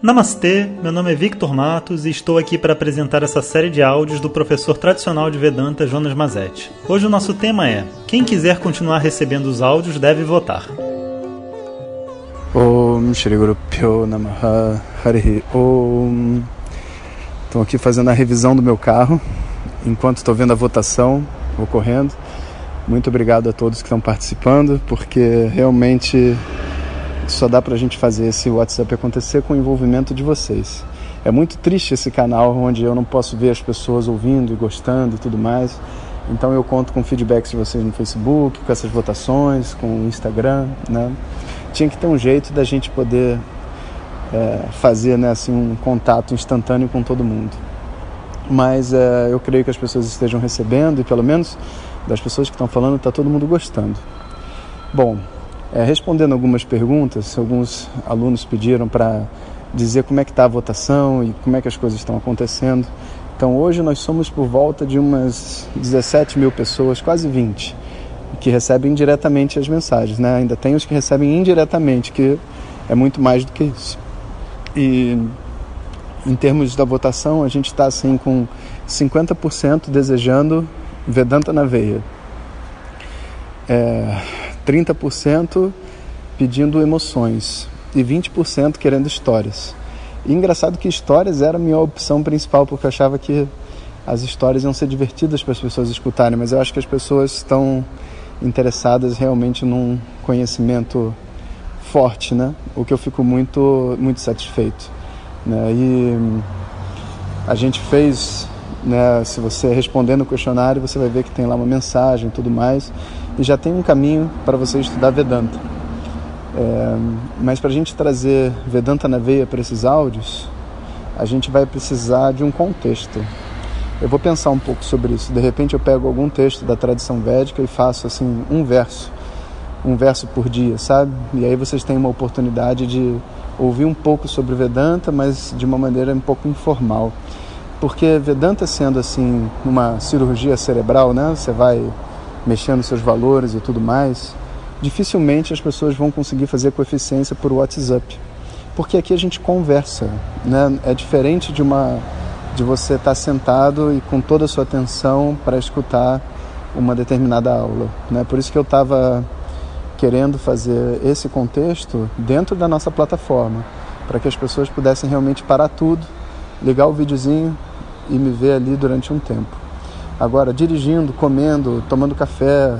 Namastê, meu nome é Victor Matos e estou aqui para apresentar essa série de áudios do professor tradicional de Vedanta Jonas Mazetti. Hoje o nosso tema é: quem quiser continuar recebendo os áudios deve votar. Om Shri Guru Pyo Namaha Om. Estou aqui fazendo a revisão do meu carro enquanto estou vendo a votação ocorrendo. Muito obrigado a todos que estão participando, porque realmente só dá para a gente fazer esse WhatsApp acontecer com o envolvimento de vocês. É muito triste esse canal onde eu não posso ver as pessoas ouvindo e gostando e tudo mais. Então eu conto com feedbacks de vocês no Facebook, com essas votações, com o Instagram, né? Tinha que ter um jeito da gente poder é, fazer né, assim, um contato instantâneo com todo mundo. Mas é, eu creio que as pessoas estejam recebendo e pelo menos das pessoas que estão falando está todo mundo gostando. Bom, é, respondendo algumas perguntas, alguns alunos pediram para dizer como é que está a votação e como é que as coisas estão acontecendo. Então hoje nós somos por volta de umas 17 mil pessoas, quase 20, que recebem diretamente as mensagens. Né? Ainda tem os que recebem indiretamente, que é muito mais do que isso. E em termos da votação, a gente está assim com 50% desejando Vedanta na veia. É, 30% pedindo emoções e 20% querendo histórias. E engraçado que histórias era a minha opção principal, porque eu achava que as histórias iam ser divertidas para as pessoas escutarem, mas eu acho que as pessoas estão interessadas realmente num conhecimento forte, né? O que eu fico muito muito satisfeito, né? E a gente fez, né, se você responder no questionário, você vai ver que tem lá uma mensagem tudo mais e já tem um caminho para você estudar Vedanta. É, mas para a gente trazer Vedanta na veia para esses áudios, a gente vai precisar de um contexto. Eu vou pensar um pouco sobre isso. De repente eu pego algum texto da tradição védica e faço assim um verso, um verso por dia, sabe? E aí vocês têm uma oportunidade de ouvir um pouco sobre Vedanta, mas de uma maneira um pouco informal. Porque Vedanta sendo assim uma cirurgia cerebral, né? Você vai mexendo seus valores e tudo mais, dificilmente as pessoas vão conseguir fazer coeficiência por WhatsApp. Porque aqui a gente conversa, né? É diferente de uma de você estar sentado e com toda a sua atenção para escutar uma determinada aula, né? Por isso que eu estava querendo fazer esse contexto dentro da nossa plataforma, para que as pessoas pudessem realmente parar tudo, ligar o videozinho e me ver ali durante um tempo. Agora, dirigindo, comendo, tomando café,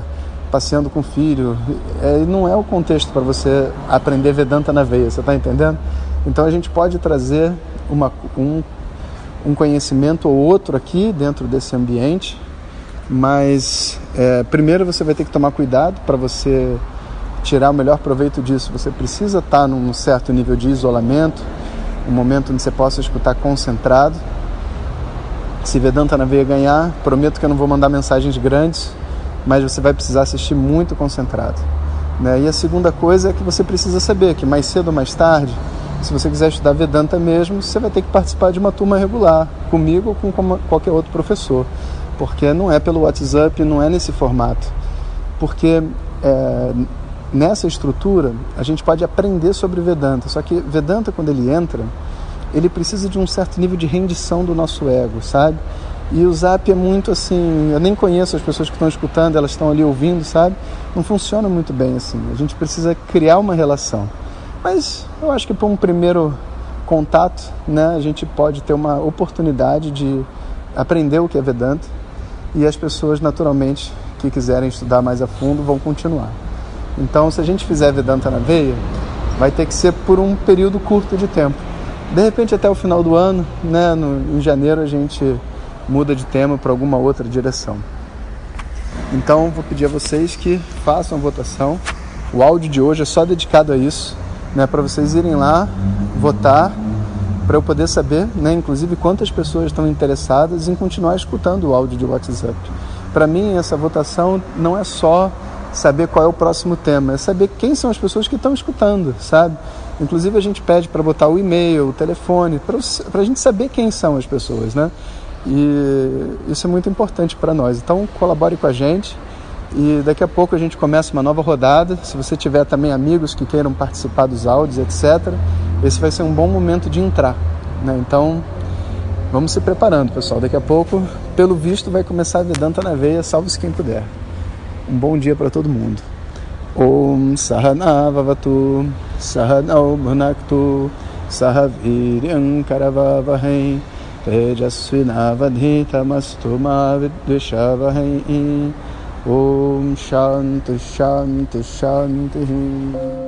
passeando com o filho, é, não é o contexto para você aprender Vedanta na veia, você está entendendo? Então a gente pode trazer uma, um, um conhecimento ou outro aqui dentro desse ambiente, mas é, primeiro você vai ter que tomar cuidado para você tirar o melhor proveito disso. Você precisa estar tá num certo nível de isolamento, um momento onde você possa escutar concentrado se Vedanta na veia ganhar, prometo que eu não vou mandar mensagens grandes, mas você vai precisar assistir muito concentrado. Né? E a segunda coisa é que você precisa saber que mais cedo ou mais tarde, se você quiser estudar Vedanta mesmo, você vai ter que participar de uma turma regular, comigo ou com qualquer outro professor, porque não é pelo WhatsApp, não é nesse formato. Porque é, nessa estrutura a gente pode aprender sobre Vedanta, só que Vedanta, quando ele entra, ele precisa de um certo nível de rendição do nosso ego, sabe? E o Zap é muito assim, eu nem conheço as pessoas que estão escutando, elas estão ali ouvindo, sabe? Não funciona muito bem assim. A gente precisa criar uma relação. Mas eu acho que para um primeiro contato, né, a gente pode ter uma oportunidade de aprender o que é Vedanta e as pessoas naturalmente que quiserem estudar mais a fundo vão continuar. Então, se a gente fizer Vedanta na veia, vai ter que ser por um período curto de tempo de repente até o final do ano, né, no, em janeiro a gente muda de tema para alguma outra direção. Então vou pedir a vocês que façam a votação. O áudio de hoje é só dedicado a isso, né, para vocês irem lá votar, para eu poder saber, né, inclusive quantas pessoas estão interessadas em continuar escutando o áudio de WhatsApp. Para mim essa votação não é só saber qual é o próximo tema, é saber quem são as pessoas que estão escutando, sabe? Inclusive a gente pede para botar o e-mail, o telefone, para a gente saber quem são as pessoas, né? E isso é muito importante para nós. Então colabore com a gente e daqui a pouco a gente começa uma nova rodada. Se você tiver também amigos que queiram participar dos áudios, etc., esse vai ser um bom momento de entrar. Né? Então, vamos se preparando, pessoal. Daqui a pouco, pelo visto, vai começar a Vedanta na veia, salve-se quem puder. Um bom dia para todo mundo. ॐ सहनावतु सहनौ भुनक्तु सह वीर्यं करवावहै तेजस्विनावधीतमस्तु मा विद्विषावहै। ॐ शान्तिः शान्तिः शान्तिः।